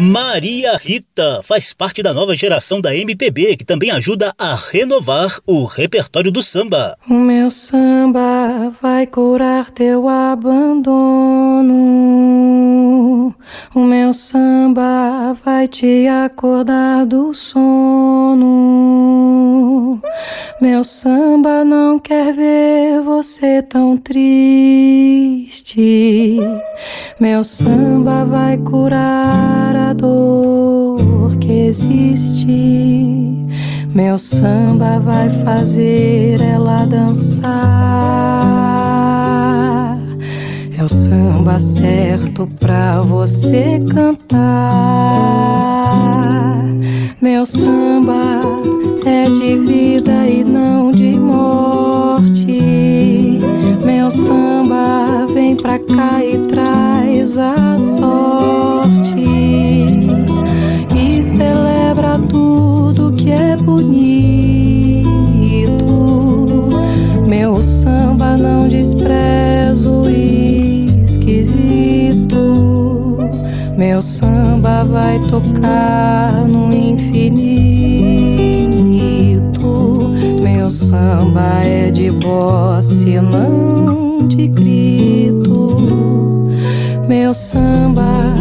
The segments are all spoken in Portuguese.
Maria Rita faz parte da nova geração da MPB, que também ajuda a renovar o repertório do samba. O meu samba vai curar teu abandono. O meu samba vai te acordar do sono. Meu samba não quer ver você tão triste. Meu samba vai curar a dor que existe. Meu samba vai fazer ela dançar. É o samba certo pra você cantar. Meu samba é de vida e não de morte. Meu samba vem pra cá e traz a sorte. Bonito. Meu samba não despreza o esquisito. Meu samba vai tocar no infinito. Meu samba é de bosse, não de grito. Meu samba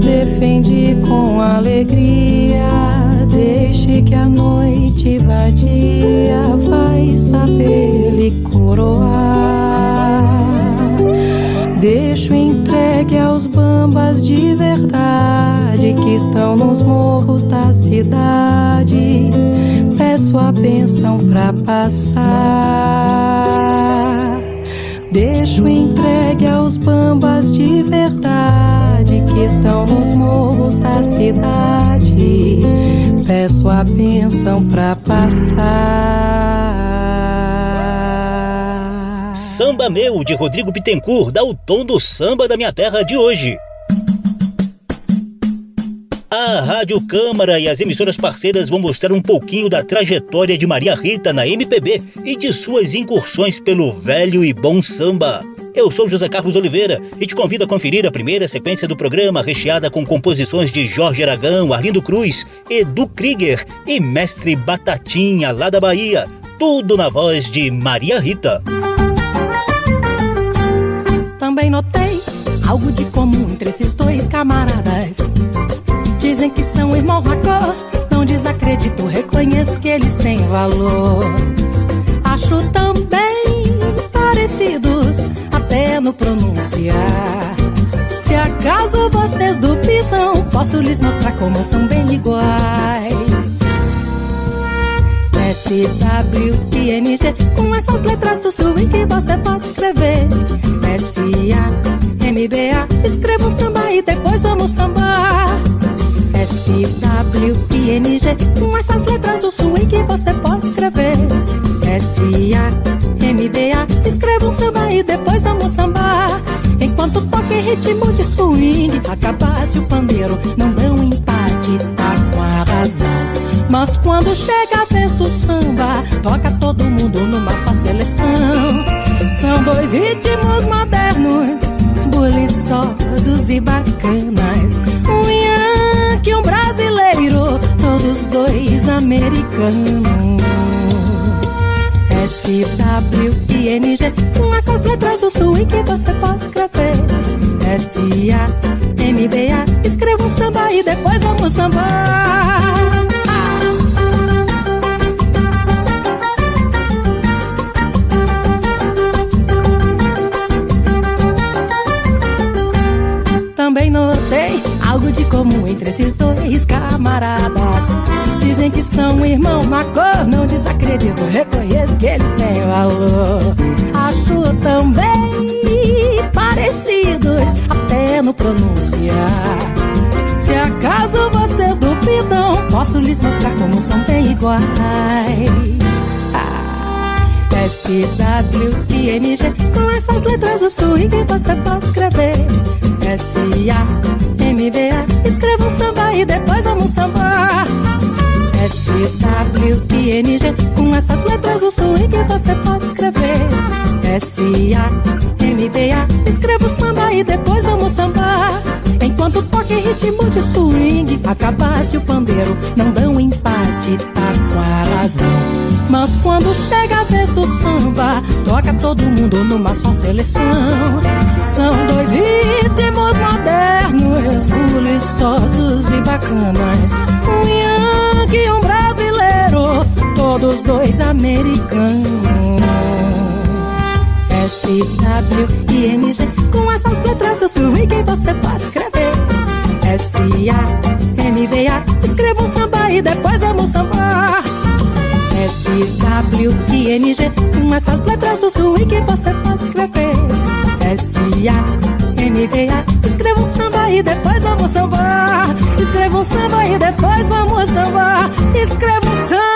defende com alegria. Deixe que a noite vadia vai saber lhe coroar. Deixo entregue aos bambas de verdade que estão nos morros da cidade. Peço a benção pra passar. Deixo entregue aos bambas de verdade que estão nos morros da cidade. Peço a benção pra passar. Samba Meu, de Rodrigo Bittencourt, dá o tom do samba da minha terra de hoje. A Rádio Câmara e as emissoras parceiras vão mostrar um pouquinho da trajetória de Maria Rita na MPB e de suas incursões pelo velho e bom samba. Eu sou José Carlos Oliveira e te convido a conferir a primeira sequência do programa, recheada com composições de Jorge Aragão, Arlindo Cruz, Edu Krieger e Mestre Batatinha, lá da Bahia. Tudo na voz de Maria Rita. Também notei algo de comum entre esses dois camaradas. Dizem que são irmãos na cor, não desacredito, reconheço que eles têm valor. Acho também parecidos, até no pronunciar. Se acaso vocês duvidam, posso lhes mostrar como são bem iguais. S-W-I-N-G Com essas letras do swing que você pode escrever S-A-M-B-A Escreva um samba e depois vamos sambar S-W-I-N-G Com essas letras do swing você pode escrever S-A-M-B-A Escreva um samba e depois vamos sambar Enquanto toca ritmo de swing Acabasse o pandeiro, não dão empate, tá com a razão mas quando chega a vez do samba, toca todo mundo numa só seleção. São dois ritmos modernos, buliçosos e bacanas. Um yankee e um brasileiro, todos dois americanos. S-W-I-N-G Com essas letras o swing que você pode escrever S-A-M-B-A Escreva um samba e depois vamos sambar Também de comum entre esses dois camaradas. Dizem que são irmãos na cor, não desacredito, reconheço que eles têm valor. Acho também parecidos, até no pronunciar. Se acaso vocês duvidam, posso lhes mostrar como são bem iguais. Ah, S-W-I-N-G Com essas letras o swing você pode escrever. S-A-M-B-A Escreva um samba e depois vamos sambar. S-W-I-N-G Com essas letras o swing você pode escrever. S-A-M-B-A Escreva o samba e depois vamos sambar. Enquanto toca em ritmo de swing Acabasse o pandeiro Não dão empate, tá com a razão Mas quando chega a vez do samba Toca todo mundo numa só seleção. São dois ritmos modernos Buliçosos e bacanas. Um yankee e um brasileiro Todos dois americanos. S-W-I-N-G Com essas letras do swing você pode escrever. S-A-M-V-A Escreva um samba e depois vamos sambar S-W-I-N-G Com essas letras do swing você pode escrever. S-A-M-V-A Escreva um samba e depois vamos sambar. Escreva um samba e depois vamos sambar. Escreva um samba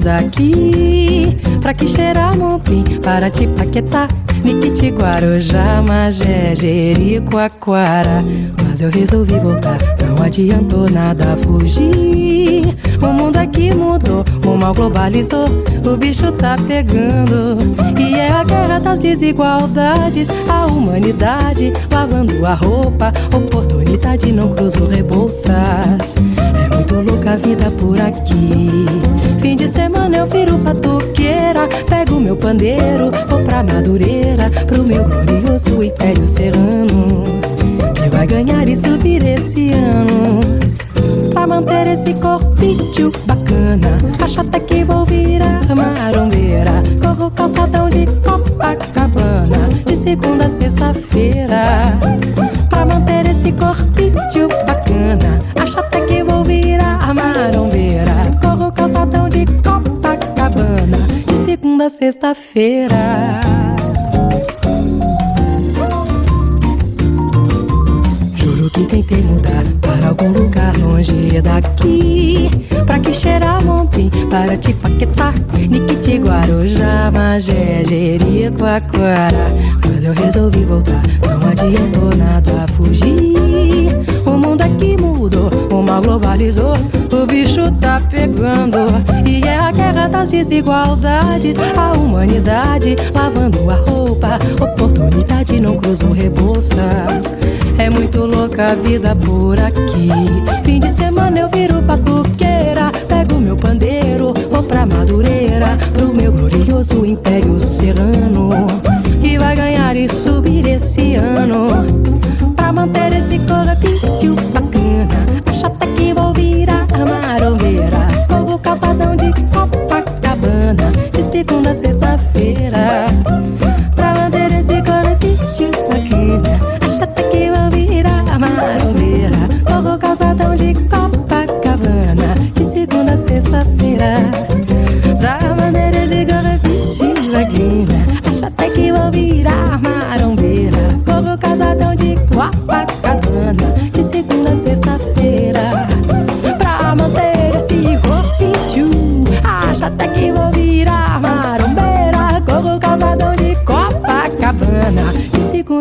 daqui. Pra que para te paquetar. Niquiti, Guarujá, Magé, Jericoacoara Mas eu resolvi voltar, não adiantou nada fugir. O mundo aqui mudou, o mal globalizou. O bicho tá pegando. E é a guerra das desigualdades. A humanidade lavando a roupa. Oportunidade não cruzo rebolsas. É muito louca vida por aqui. Fim de semana eu viro patoqueira Pego meu pandeiro, vou pra Madureira Pro meu glorioso império serrano Que vai ganhar e subir esse ano. Pra manter esse corpinho bacana Acho até que vou virar marombeira. Corro calçadão de Copacabana De segunda a sexta-feira. Pra manter esse corpinho bacana Acho até que vou virar segunda a sexta-feira. Juro que tentei mudar para algum lugar longe daqui. Pra que cheirar Mompim, para te paquetar. Niquiti, Guarujá, Magé, Jericoacoara Mas eu resolvi voltar, não adiantou nada fugir. O mundo aqui mudou, o mal globalizou O bicho tá pegando E é a guerra das desigualdades A humanidade lavando a roupa Oportunidade não cruzou rebolsas É muito louca a vida por aqui. Fim de semana eu viro batuqueira Pego meu pandeiro, vou pra Madureira Pro meu glorioso império serrano Que vai ganhar e subir esse ano. Pra manter esse corpinho segunda a sexta-feira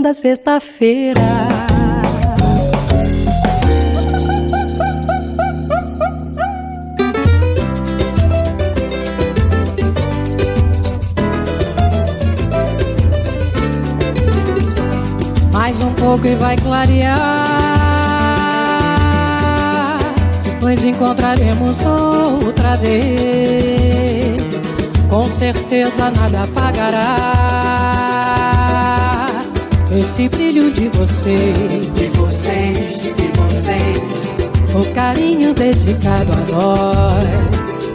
De segunda a sexta-feira Mais um pouco e vai clarear. Depois encontraremos outra vez. Com certeza nada apagará esse brilho de vocês. De vocês, de vocês. O carinho dedicado a nós.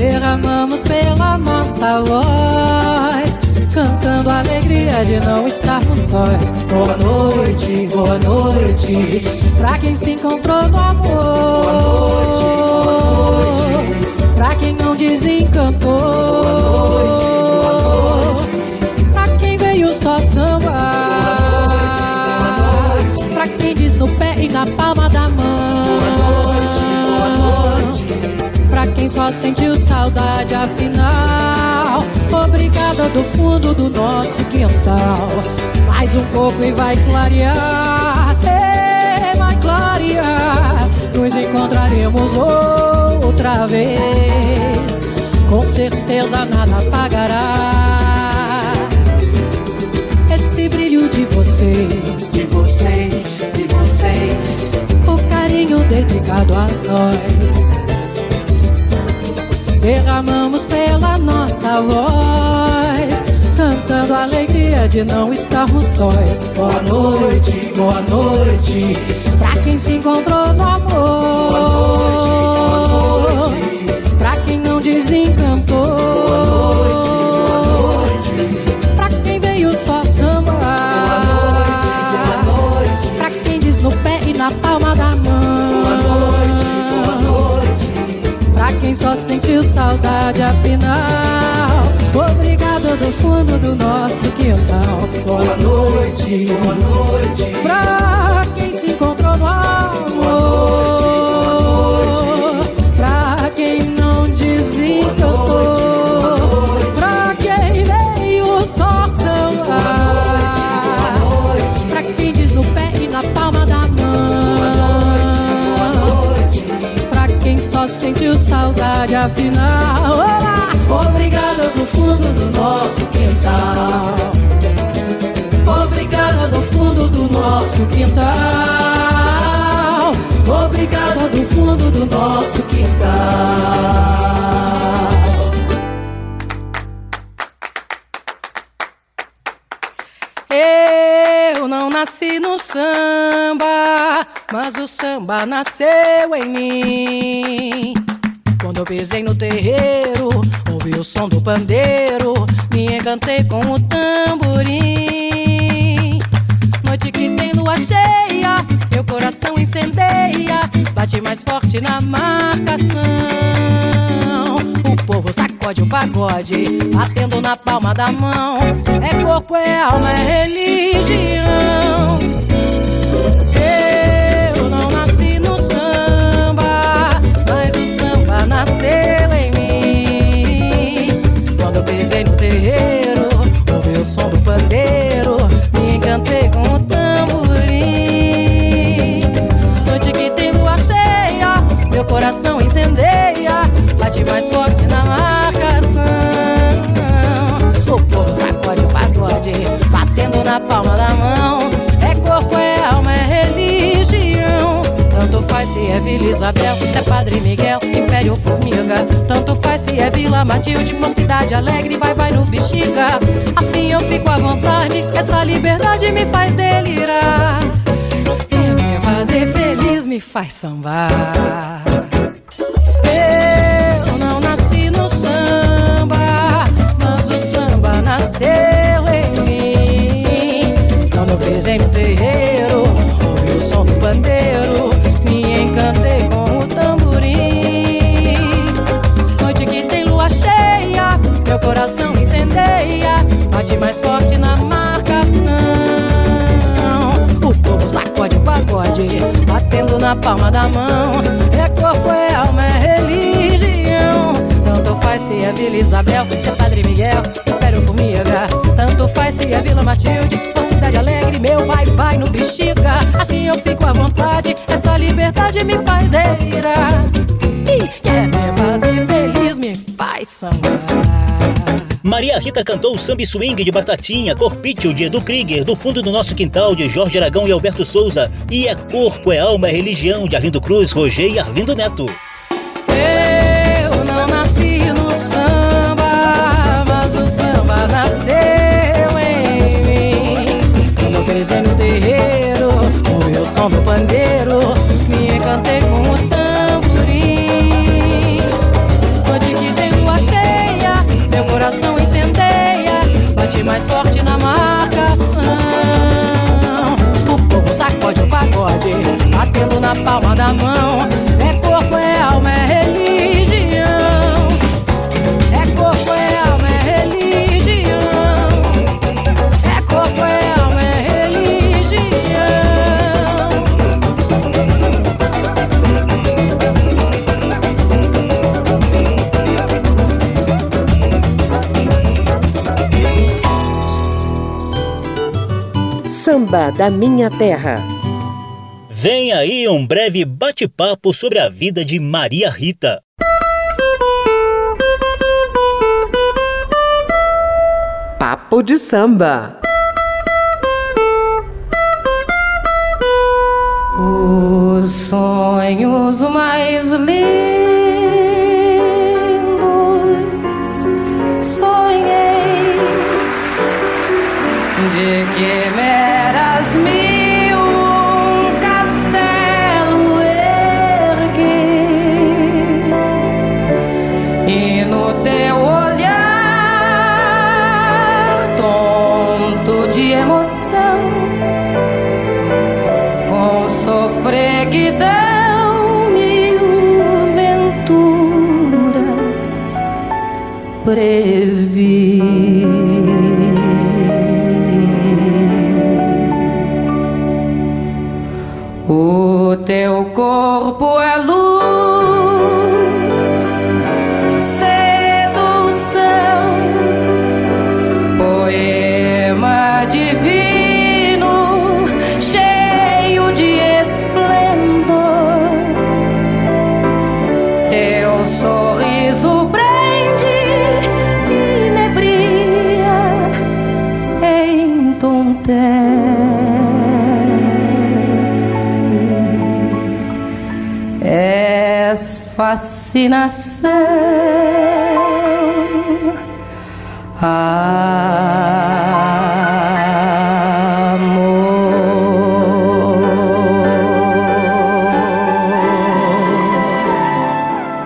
derramamos pela nossa voz, cantando a alegria de não estarmos sós. Boa noite, boa noite, pra quem se encontrou no amor. Boa noite, boa noite, pra quem não desencantou. Boa noite, só samba. Pra quem diz no pé e na palma da mão. Boa noite, boa noite pra quem só sentiu saudade afinal. Obrigada do fundo do nosso quintal. Mais um pouco e vai clarear, é, vai clarear. Nos encontraremos outra vez. Com certeza nada apagará esse brilho de vocês, de vocês, de vocês. O carinho dedicado a nós derramamos pela nossa voz, cantando a alegria de não estarmos sós. Boa noite, boa noite, pra quem se encontrou no amor. Boa quem só sentiu saudade afinal. Obrigada do fundo do nosso quintal. Boa noite, boa noite, pra quem se encontrou no amor. Pra quem não desencantou. Pra só sentiu saudade afinal. Olá! Obrigada do fundo do nosso quintal. Obrigada do fundo do nosso quintal. Obrigada do fundo do nosso quintal. Eu não nasci no samba, mas o samba nasceu em mim. Quando eu pisei no terreiro, ouvi o som do pandeiro, me encantei com o tamborim. Noite que tem lua cheia, meu coração incendeia, bate mais forte na marcação. O povo sacode o pagode, batendo na palma da mão. É corpo, é alma, é religião. Nasceu em mim. Quando eu pisei no terreiro, ouvi o som do pandeiro, me encantei com o tamborim. Noite que tem lua cheia, meu coração incendeia, bate mais forte na marcação. O povo sacode o pagode, batendo na palma da mão. É corpo, é alma, é religião. Tanto faz se é Vila Isabel, se é Padre Miguel, Império Formiga. Tanto faz se é Vila Matilde, Mocidade Alegre, vai, vai no bexiga. Assim eu fico à vontade, essa liberdade me faz delirar. Quer me fazer feliz, me faz sambar. Eu não nasci no samba, mas o samba nasceu em mim. Quando eu pisei mais forte na marcação. O povo sacode o pagode, batendo na palma da mão. É corpo, é alma, é religião. Tanto faz se é Vila Isabel, se é Padre Miguel, Império Formiga. Tanto faz se é Vila Matilde, ou Cidade Alegre, meu vai, vai no bexiga. Assim eu fico à vontade, essa liberdade me faz delirar. E quer me fazer feliz, me faz sambar. Maria Rita cantou o samba swing de Batatinha, Corpício de Edu Krieger, do fundo do nosso quintal de Jorge Aragão e Alberto Souza, e É Corpo, é Alma, é Religião de Arlindo Cruz, Roger e Arlindo Neto. Eu não nasci no samba, mas o samba nasceu em mim. Quando eu no terreiro, o som do pandeiro, na palma da mão. É corpo, é alma, é religião. É corpo, é alma, é religião. É corpo, é alma, é religião. Samba da Minha Terra. Vem aí um breve bate-papo sobre a vida de Maria Rita. Papo de samba. Os sonhos mais lindos sofreguidão mil venturas previ. Fascinação. Amor.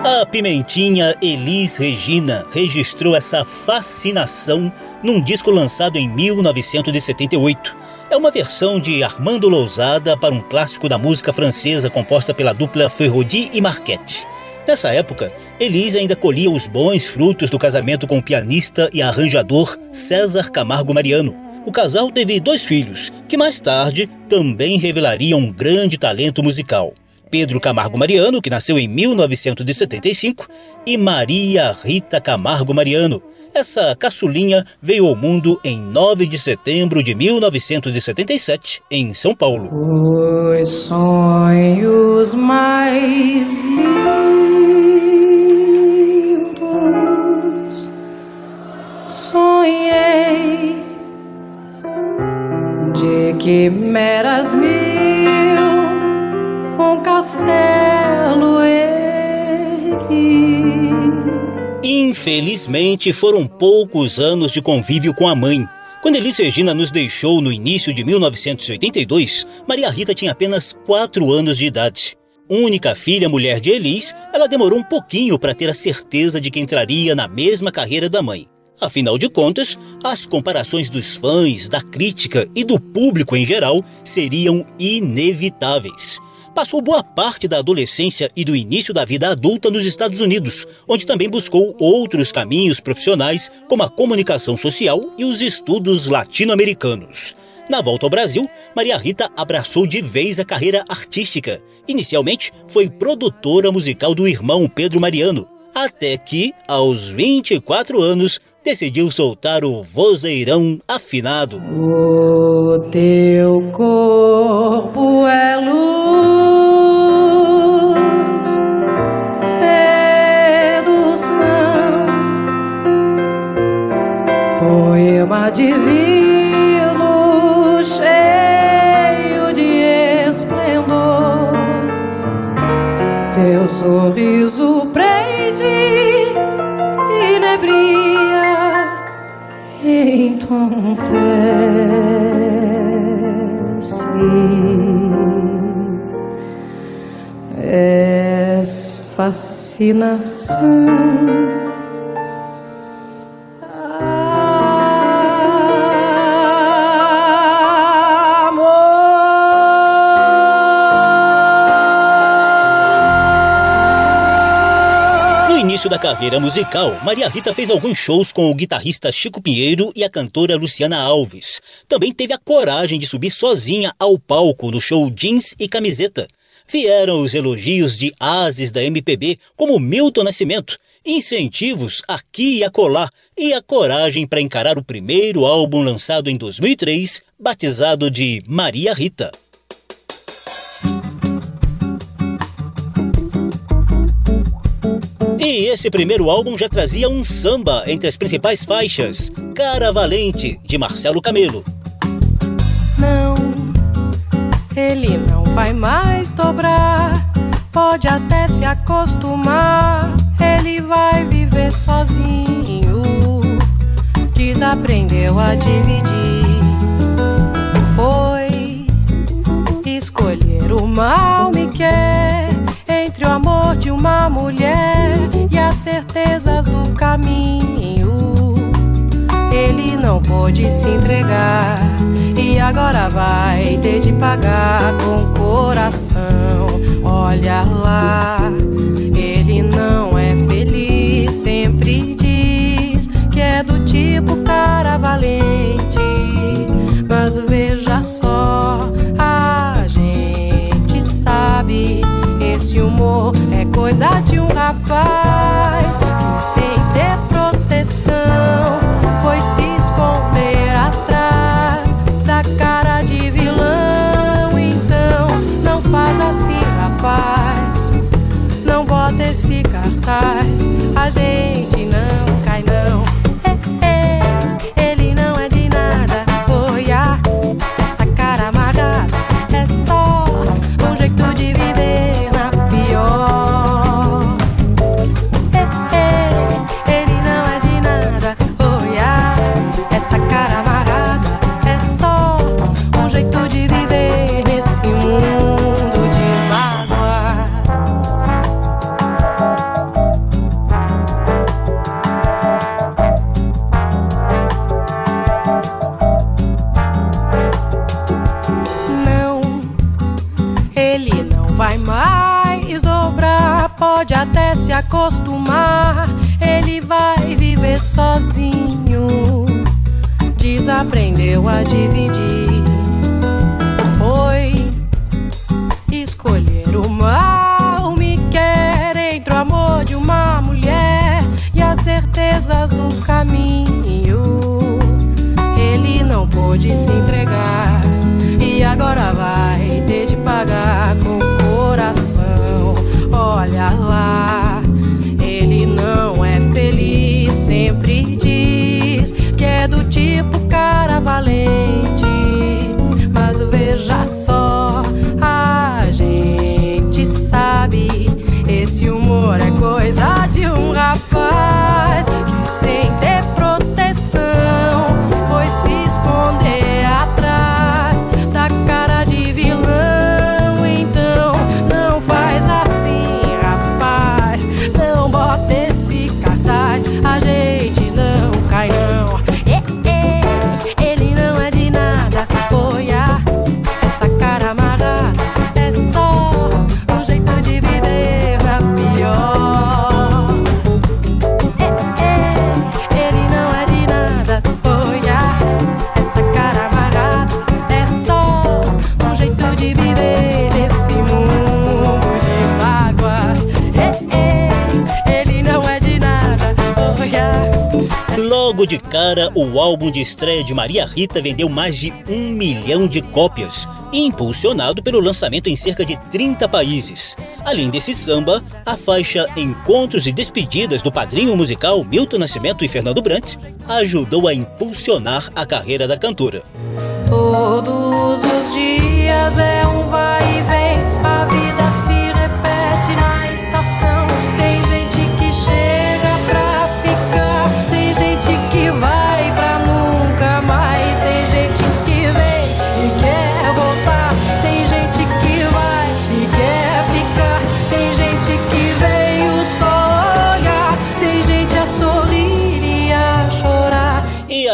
A pimentinha Elis Regina registrou essa fascinação num disco lançado em 1978. É uma versão de Armando Lousada para um clássico da música francesa composta pela dupla Ferrodi e Marquette. Nessa época, Elis ainda colhia os bons frutos do casamento com o pianista e arranjador César Camargo Mariano. O casal teve dois filhos, que mais tarde também revelariam um grande talento musical. Pedro Camargo Mariano, que nasceu em 1975, e Maria Rita Camargo Mariano. Essa caçulinha veio ao mundo em 9 de setembro de 1977, em São Paulo. Os sonhos mais lindos quimeras mil um castelo ergui. Infelizmente, foram poucos anos de convívio com a mãe. Quando Elis Regina nos deixou no início de 1982, Maria Rita tinha apenas 4 anos de idade. Única filha mulher de Elis, ela demorou um pouquinho para ter a certeza de que entraria na mesma carreira da mãe. Afinal de contas, as comparações dos fãs, da crítica e do público em geral seriam inevitáveis. Passou boa parte da adolescência e do início da vida adulta nos Estados Unidos, onde também buscou outros caminhos profissionais, como a comunicação social e os estudos latino-americanos. Na volta ao Brasil, Maria Rita abraçou de vez a carreira artística. Inicialmente, foi produtora musical do irmão Pedro Mariano, até que, aos 24 anos, decidiu soltar o vozeirão afinado. O teu corpo é luz, sedução, poema divino, entontece. És fascinação. Início da carreira musical, Maria Rita fez alguns shows com o guitarrista Chico Pinheiro e a cantora Luciana Alves. Também teve a coragem de subir sozinha ao palco no show Jeans e Camiseta. Vieram os elogios de ases da MPB, como Milton Nascimento, incentivos aqui e acolá, e a coragem para encarar o primeiro álbum lançado em 2003, batizado de Maria Rita. E esse primeiro álbum já trazia um samba entre as principais faixas, Cara Valente, de Marcelo Camelo. Não, ele não vai mais dobrar, pode até se acostumar, ele vai viver sozinho, desaprendeu a dividir. Foi escolher o mal me quer entre o amor de uma mulher e as certezas do caminho. Ele não pôde se entregar e agora vai ter de pagar com coração. Olha lá, ele não é feliz, sempre diz que é do tipo cara valente. Mas veja só, a gente sabe esse humor é coisa de um rapaz que, sem ter proteção, cara, o álbum de estreia de Maria Rita vendeu mais de um milhão de cópias, impulsionado pelo lançamento em cerca de 30 países. Além desse samba, a faixa Encontros e Despedidas do padrinho musical Milton Nascimento e Fernando Brandt ajudou a impulsionar a carreira da cantora. Todos os dias é um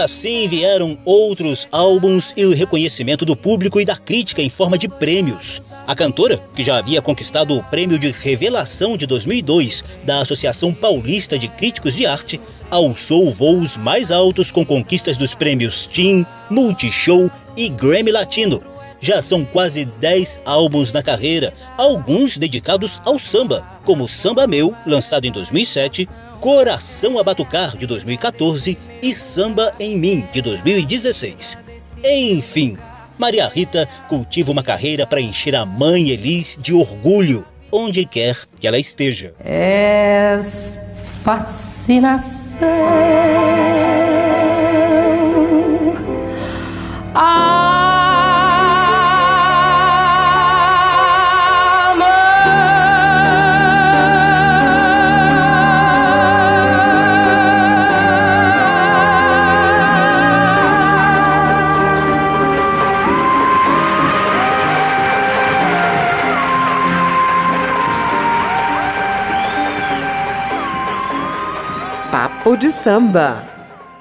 assim vieram outros álbuns e o reconhecimento do público e da crítica em forma de prêmios. A cantora, que já havia conquistado o prêmio de revelação de 2002 da Associação Paulista de Críticos de Arte, alçou voos mais altos com conquistas dos prêmios TIM, Multishow e Grammy Latino. Já são quase 10 álbuns na carreira, alguns dedicados ao samba, como Samba Meu, lançado em 2007, Coração a Batucar, de 2014 e Samba em Mim, de 2016. Enfim, Maria Rita cultiva uma carreira para encher a mãe Elis de orgulho, onde quer que ela esteja. És fascinação. Ah, Papo de Samba.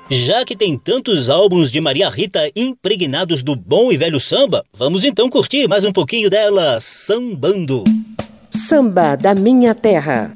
Já que tem tantos álbuns de Maria Rita impregnados do bom e velho samba, vamos então curtir mais um pouquinho dela sambando. Samba da Minha Terra.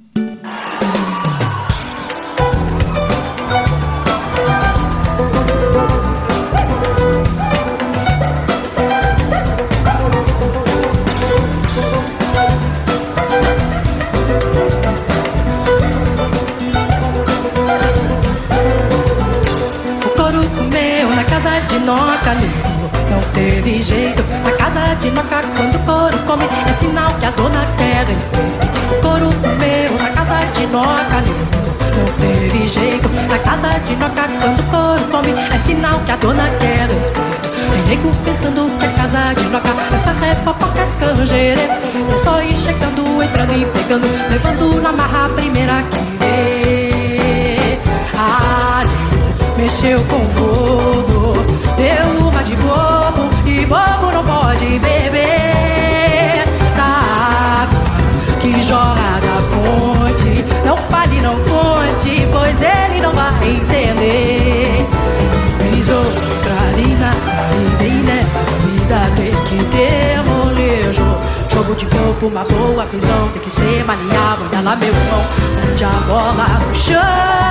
De noca quando o couro come É sinal que a dona quer respeito. O couro comeu na casa de noca Não teve jeito. Na casa de noca quando o couro come É sinal que a dona quer respeito. Tem nego pensando que a casa de noca Esta é fofoca canjere É só ir chegando, entrando e pegando Levando na marra a primeira que vê. Ah, mexeu com fogo ele não vai entender. Pisou ali na saída e nessa vida tem que ter molejo. Jogo de corpo, uma boa visão, tem que ser maleável. Olha lá, meu irmão, onde a bola no chão.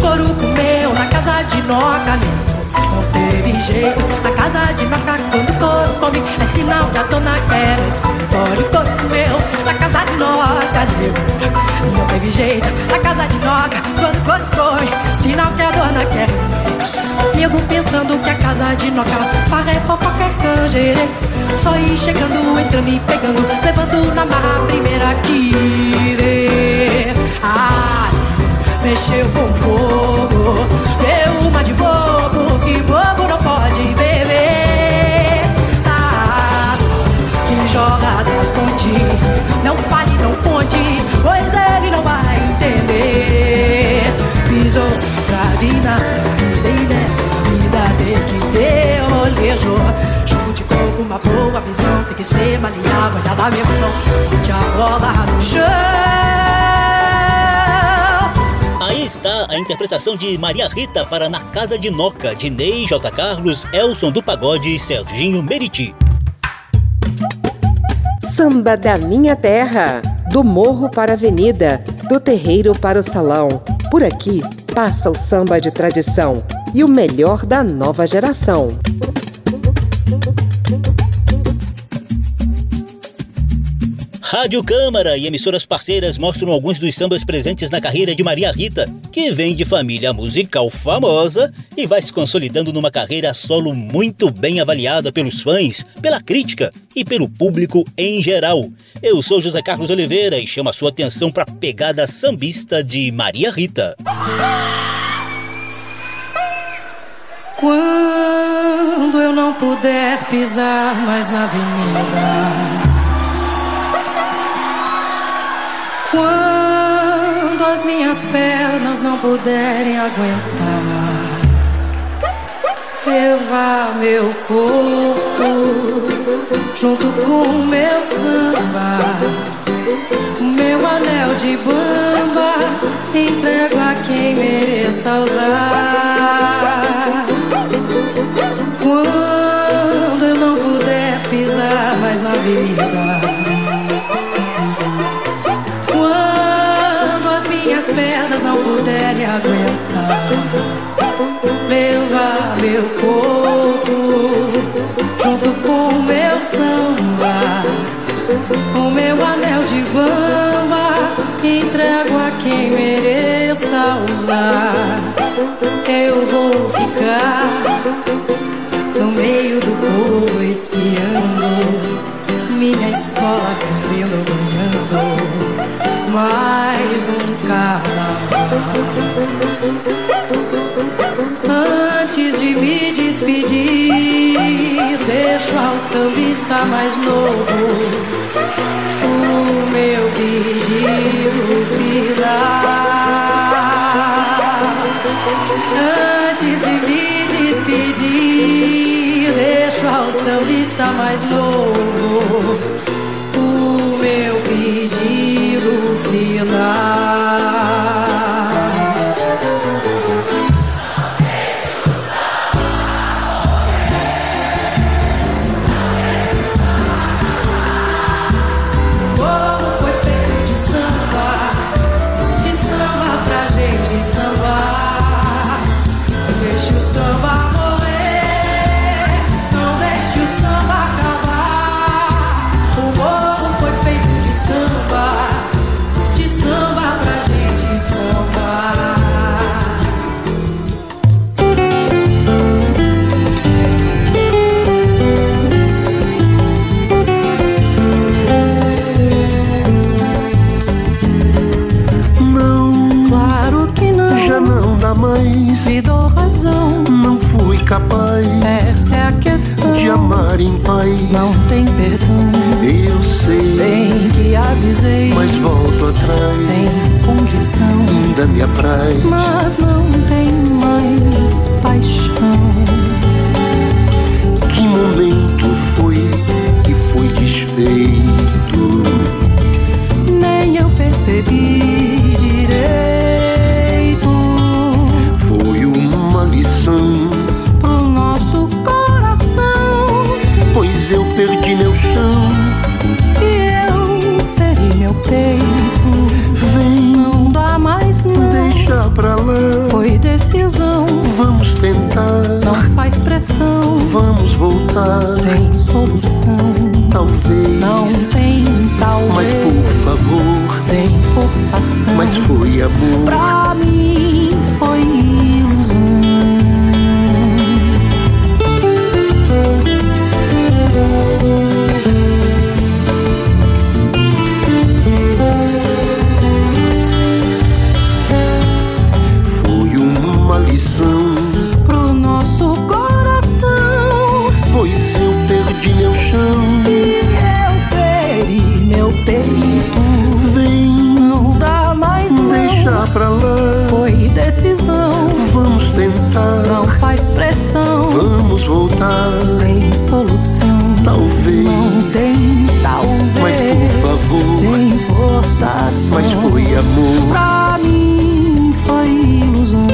couro comeu na casa de noca, nego. Não teve jeito, na casa de noca, quando o couro come, é sinal que a dona quer escritório. Couro comeu na casa de noca, nego. Não teve jeito, na casa de noca, quando o couro come, sinal que a dona quer. Nego pensando que a casa de noca, faré, fofoca, é canjerê. Só ir chegando, entrando e pegando, levando na marra a primeira que vê. Ah, mexeu com fogo. Deu uma de bobo, que bobo não pode beber. Ah, que joga da fonte, não fale, não conte, pois ele não vai entender. Pisou pra vir na saída e nessa vida tem que ter rolejo. Jogo de coco, uma boa visão, tem que ser maleável, olha lá meu irmão, de a bola no chão. Está a interpretação de Maria Rita para Na Casa de Noca, de Ney, J. Carlos, Elson do Pagode e Serginho Meriti. Samba da Minha Terra, do morro para a avenida, do terreiro para o salão. Por aqui passa o samba de tradição e o melhor da nova geração. Rádio Câmara e emissoras parceiras mostram alguns dos sambas presentes na carreira de Maria Rita, que vem de família musical famosa e vai se consolidando numa carreira solo muito bem avaliada pelos fãs, pela crítica e pelo público em geral. Eu sou José Carlos Oliveira e chamo a sua atenção para a pegada sambista de Maria Rita. Quando eu não puder pisar mais na avenida Quando as minhas pernas não puderem aguentar, levar meu corpo junto com o meu samba, meu anel de bamba, entrego a quem mereça usar. Quando eu não puder pisar mais na avenida pernas não puderem aguentar, levar meu corpo junto com o meu samba, o meu anel de bamba, entrego a quem mereça usar. Eu vou ficar no meio do povo espiando. Minha escola perdendo, ganhando mais um carnaval. Antes de me despedir, deixo ao sambista mais novo o meu pedido final. Antes de me despedir, deixo ao sambista mais novo o meu pedido final. Mas volto atrás. Sem condição. Ainda me apraz. Mas não tem mais paixão. Que momento foi que foi desfeito? Nem eu percebi Vamos voltar. Sem solução. Talvez. Não tem talvez. Mas por favor. Sem forçação. Mas foi amor. Pra mim voltar. Sem solução. Talvez. Não tem talvez. Mas por favor. Sem forçação. Mas foi amor. Pra mim foi ilusão.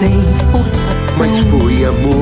sem forçação. Mas foi amor.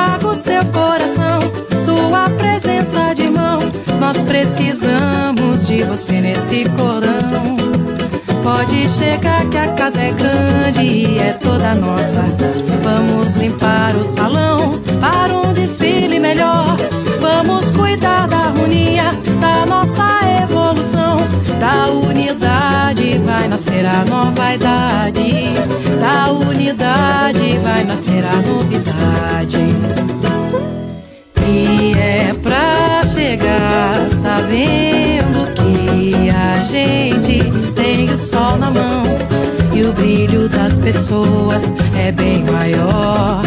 E traga o seu coração, sua presença de mão. Nós precisamos de você nesse cordão. Pode chegar que a casa é grande e é toda nossa. Vamos limpar o salão para um desfile melhor. Vamos cuidar da harmonia da nossa da unidade vai nascer a nova idade. Da unidade vai nascer a novidade. E é pra chegar sabendo que a gente tem o sol na mão e o brilho das pessoas é bem maior.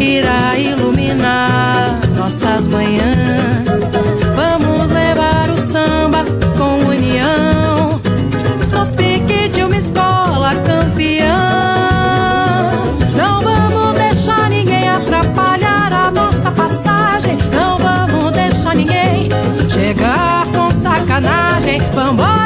Irá iluminar nossas manhãs. Sacanagem. Vambora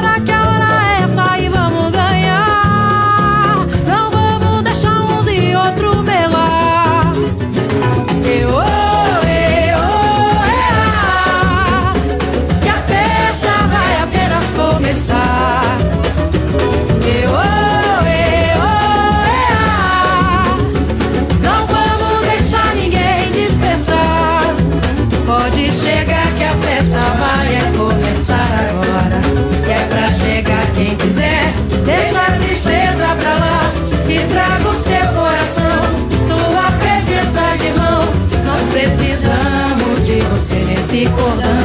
você nesse cordão.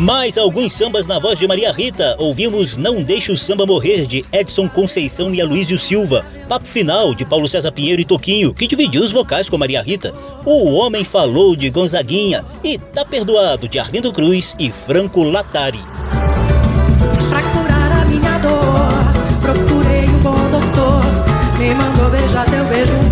Mais alguns sambas na voz de Maria Rita. Ouvimos Não Deixe o Samba Morrer, de Edson Conceição e Aloysio Silva. Papo Final, de Paulo César Pinheiro e Toquinho, que dividiu os vocais com Maria Rita. O Homem Falou, de Gonzaguinha. E Tá Perdoado, de Arlindo Cruz e Franco Latari. Pra curar a minha dor, procurei um bom doutor. Me mandou beijar teu beijo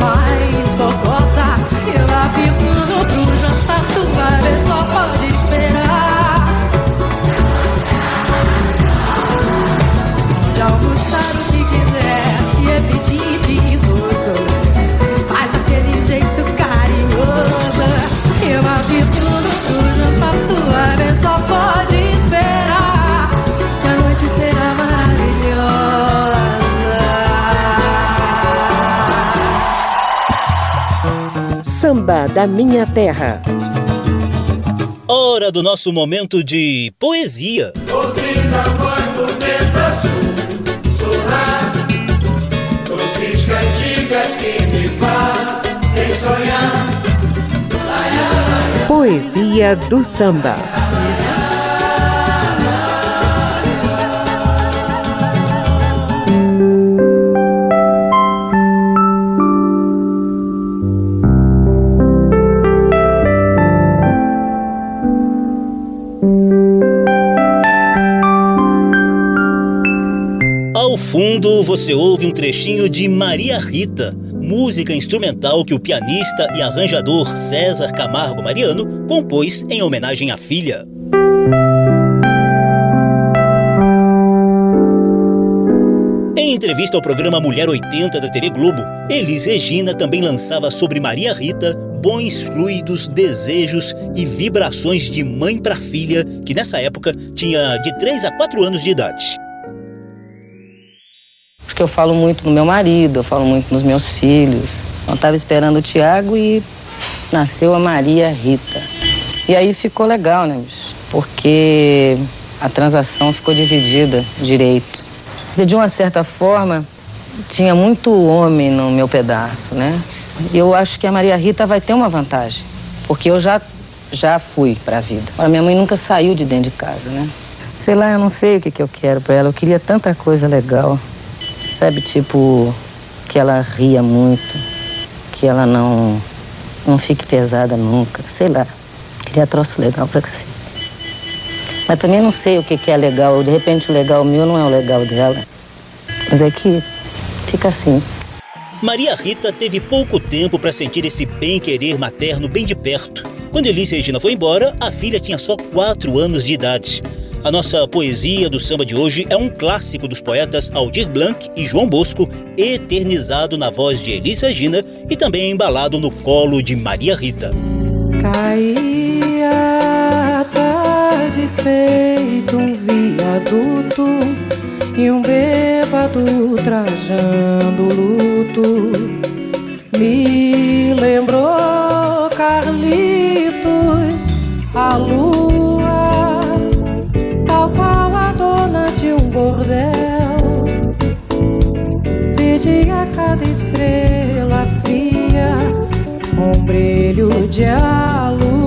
mais fogosa Eu lá fico pro jantar Tu vai ver, só da Minha Terra. Hora do nosso momento de poesia. Ouvida quando vento sussurrar Doces cantigas que me fazem sonhar Poesia do Samba. Fundo, você ouve um trechinho de Maria Rita, música instrumental que o pianista e arranjador César Camargo Mariano compôs em homenagem à filha. Em entrevista ao programa Mulher 80 da TV Globo, Elis Regina também lançava sobre Maria Rita bons fluidos, desejos e vibrações de mãe para filha, que nessa época tinha de 3 a 4 anos de idade. Porque eu falo muito no meu marido, eu falo muito nos meus filhos. Eu estava esperando o Tiago e nasceu a Maria Rita. E aí ficou legal, né, bicho? Porque a transação ficou dividida direito. De uma certa forma, tinha muito homem no meu pedaço, né? E eu acho que a Maria Rita vai ter uma vantagem, porque eu já, já fui para a vida. Agora, minha mãe nunca saiu de dentro de casa, né? Sei lá, eu não sei o que, que eu quero para ela. Eu queria tanta coisa legal. Sabe, tipo, que ela ria muito, que ela não, não fique pesada nunca. Sei lá, queria troço legal pra cacete. Mas também não sei o que, que é legal. De repente o legal meu não é o legal dela. Mas é que fica assim. Maria Rita teve pouco tempo para sentir esse bem-querer materno bem de perto. Quando Elise Regina foi embora, a filha tinha só 4 anos de idade. A nossa poesia do samba de hoje é um clássico dos poetas Aldir Blanc e João Bosco, eternizado na voz de Elis Regina e também embalado no colo de Maria Rita. Caía a tarde feito um viaduto e um bêbado trajando luto. Me lembrou Carlitos, a lua, dona de um bordel. Pedi a cada estrela fria um brilho de aluguel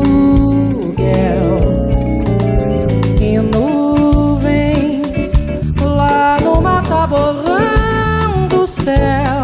e nuvens lá no mataborrão do céu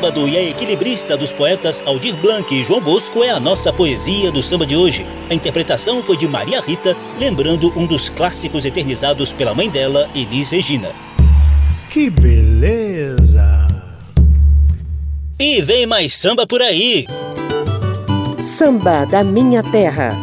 bêbado e a equilibrista dos poetas Aldir Blanc e João Bosco é a nossa poesia do samba de hoje. A interpretação foi de Maria Rita, lembrando um dos clássicos eternizados pela mãe dela, Elis Regina. Que beleza! E vem mais samba por aí! Samba da minha terra.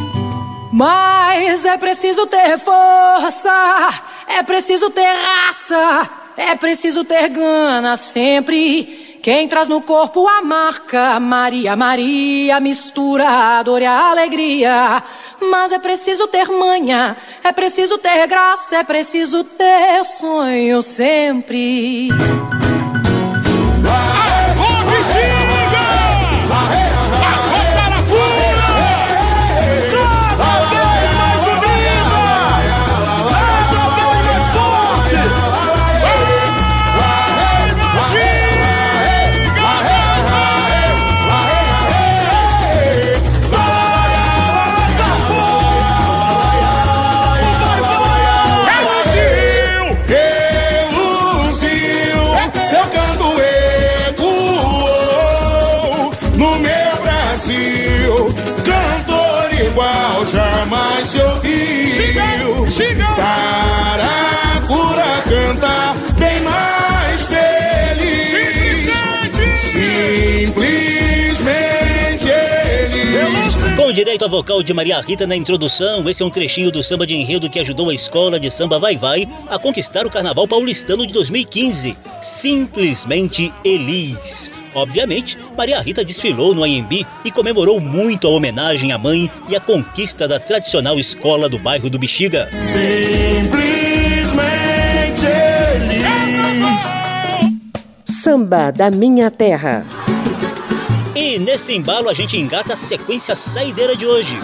Mas é preciso ter força, é preciso ter raça, é preciso ter gana sempre. Quem traz no corpo a marca Maria, Maria, mistura a dor e a alegria. Mas é preciso ter manha, é preciso ter graça, é preciso ter sonho sempre. Direito a vocal de Maria Rita na introdução, esse é um trechinho do samba de enredo que ajudou a escola de samba Vai Vai a conquistar o Carnaval Paulistano de 2015. Simplesmente Elis. Obviamente, Maria Rita desfilou no AMB e comemorou muito a homenagem à mãe e a conquista da tradicional escola do bairro do Bexiga. Simplesmente Elis. Samba da minha terra. E nesse embalo a gente engata a sequência saideira de hoje.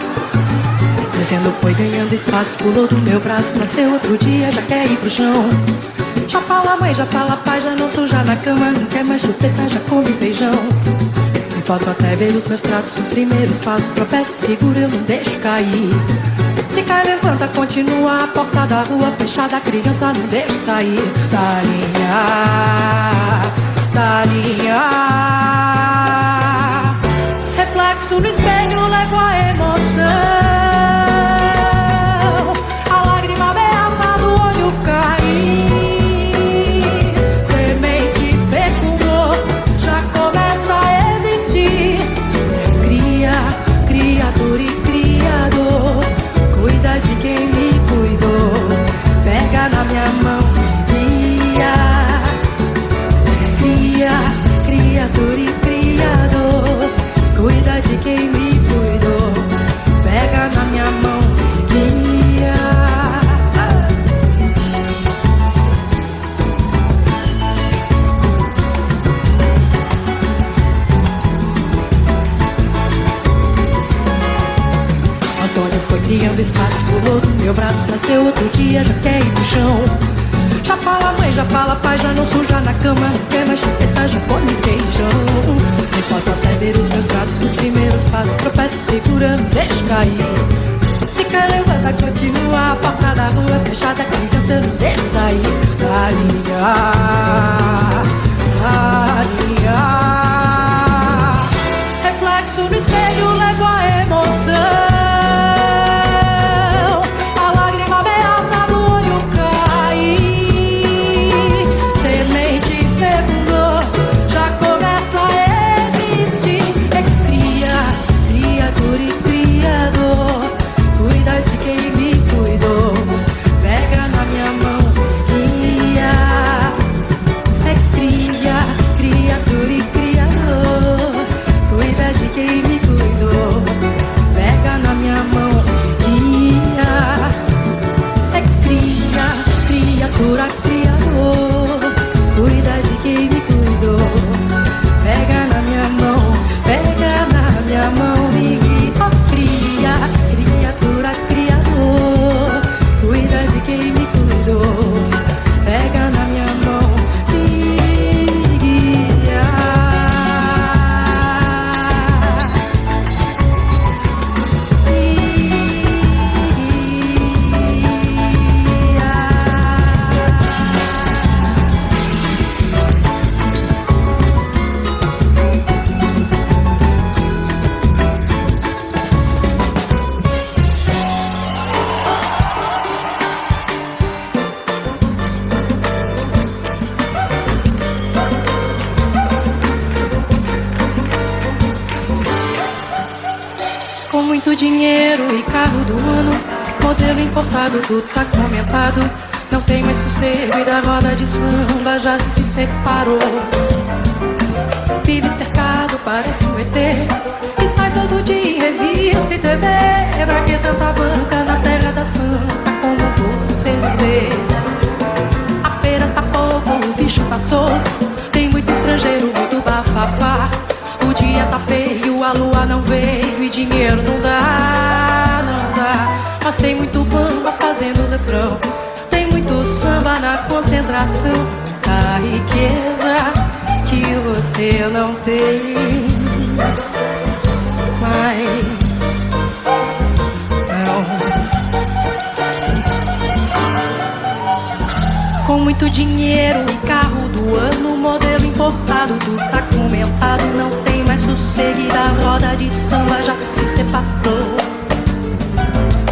Crescendo foi ganhando espaço, pulou do meu braço, nasceu outro dia, já quer ir pro chão. Já fala mãe, já fala pai, já não suja na cama, não quer mais chupeta, já come feijão. E posso até ver os meus traços, os primeiros passos, tropeça, segura, eu não deixo cair. Se cai, levanta, continua, a porta da rua fechada, a criança não deixa sair da linha, da linha. Reflexo no espelho, levo a tem. Mas não. Com muito dinheiro e carro do ano, modelo importado, tudo tá comentado. Não tem mais sossego e a roda de samba já se separou.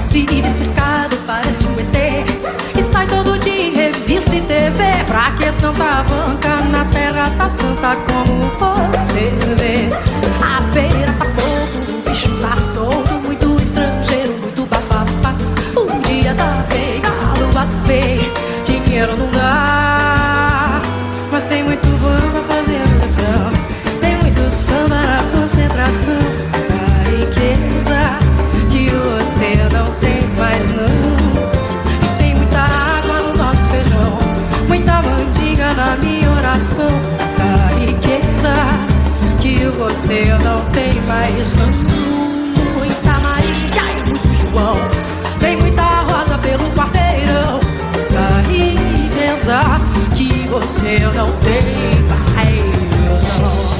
Vive cercado, parece um ET. Tanta banca na terra tá santa como você vê? Você não tem mais. Muita Maria e muito João, tem muita rosa pelo quarteirão. A riqueza que você não tem mais não.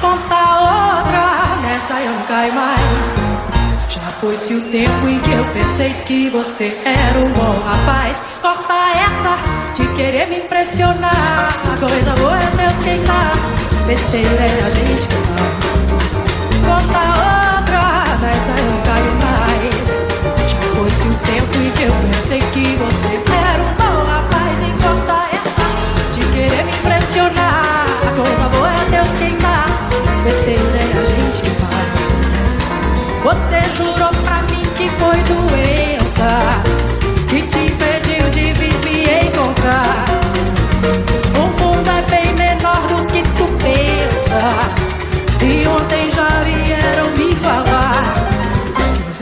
conta outra, nessa eu não caio mais. Já foi-se o tempo em que eu pensei que você era um bom rapaz. Querer me impressionar. A coisa boa é Deus quem dá, besteira é a gente que faz. Conta outra, nessa eu caio mais. Já foi-se o tempo em que eu pensei que você era um bom rapaz. E corta essa de querer me impressionar. A coisa boa é Deus quem dá besteira é a gente que faz. Você jurou pra mim que foi doença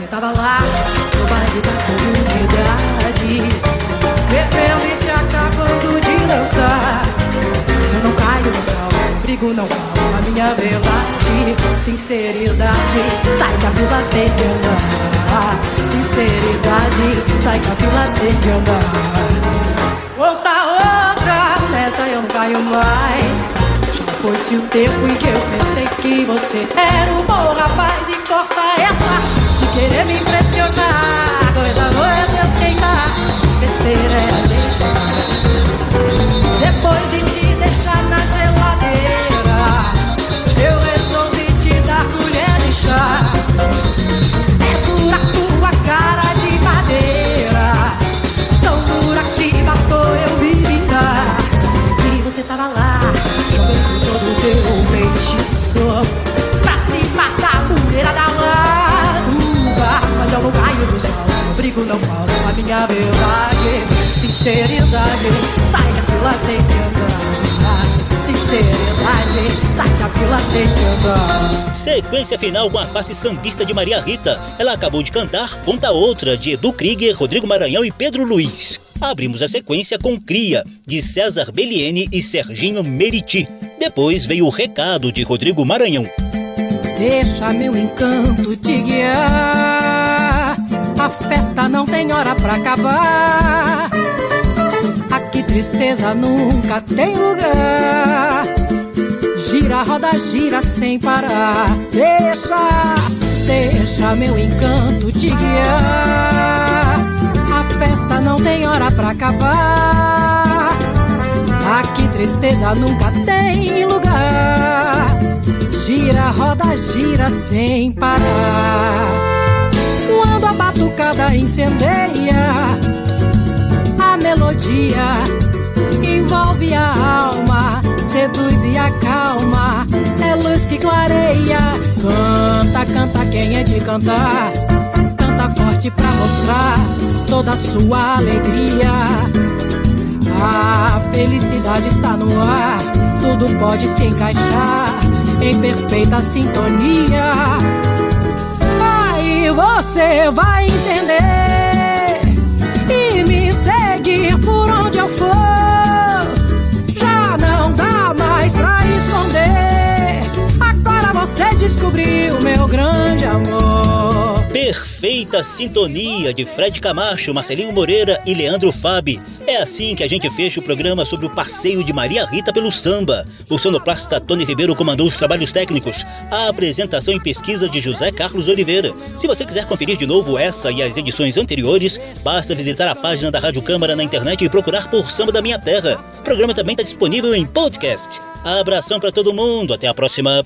você tava lá no baile da comunidade, bebendo e se acabando de dançar. Mas eu não caio no sal, não brigo, não falo a minha verdade. Sinceridade, sai que a fila tem que andar. Sinceridade, sai que a fila tem que andar. Outra, outra, nessa eu não caio mais. Já foi-se o tempo em que eu pensei que você era um bom rapaz. E corta essa querer me impressionar. Coisa boa é Deus quem dá, besteira é a gente. Depois de te deixar na sol, não brigo, não falo a minha verdade. Sinceridade, sai que a fila tem que andar. Sinceridade, sai que a fila tem que andar. Sequência final com a face sambista de Maria Rita. Ela acabou de cantar Conta Outra, de Edu Krieger, Rodrigo Maranhão e Pedro Luiz. Abrimos a sequência com Cria, de César Belliene e Serginho Meriti. Depois veio o Recado, de Rodrigo Maranhão. Deixa meu encanto te guiar. A festa não tem hora pra acabar. Aqui tristeza nunca tem lugar. Gira, roda, gira sem parar. Deixa, deixa meu encanto te guiar. A festa não tem hora pra acabar. Aqui tristeza nunca tem lugar. Gira, roda, gira sem parar. Batucada incendeia, a melodia envolve a alma, seduz e acalma. Canta, canta quem é de cantar. Canta forte pra mostrar toda a sua alegria. A felicidade está no ar, tudo pode se encaixar em perfeita sintonia. Você vai entender e me seguir por onde eu for. Já não dá mais pra esconder. Você descobriu meu grande amor. Perfeita sintonia de Fred Camacho, Marcelinho Moreira e Leandro Fabi. É assim que a gente fecha o programa sobre o passeio de Maria Rita pelo samba. O sonoplasta Tony Ribeiro comandou os trabalhos técnicos, a apresentação e pesquisa de José Carlos Oliveira. Se você quiser conferir de novo essa e as edições anteriores, basta visitar a página da Rádio Câmara na internet e procurar por Samba da Minha Terra. O programa também está disponível em podcast. Abração para todo mundo, até a próxima.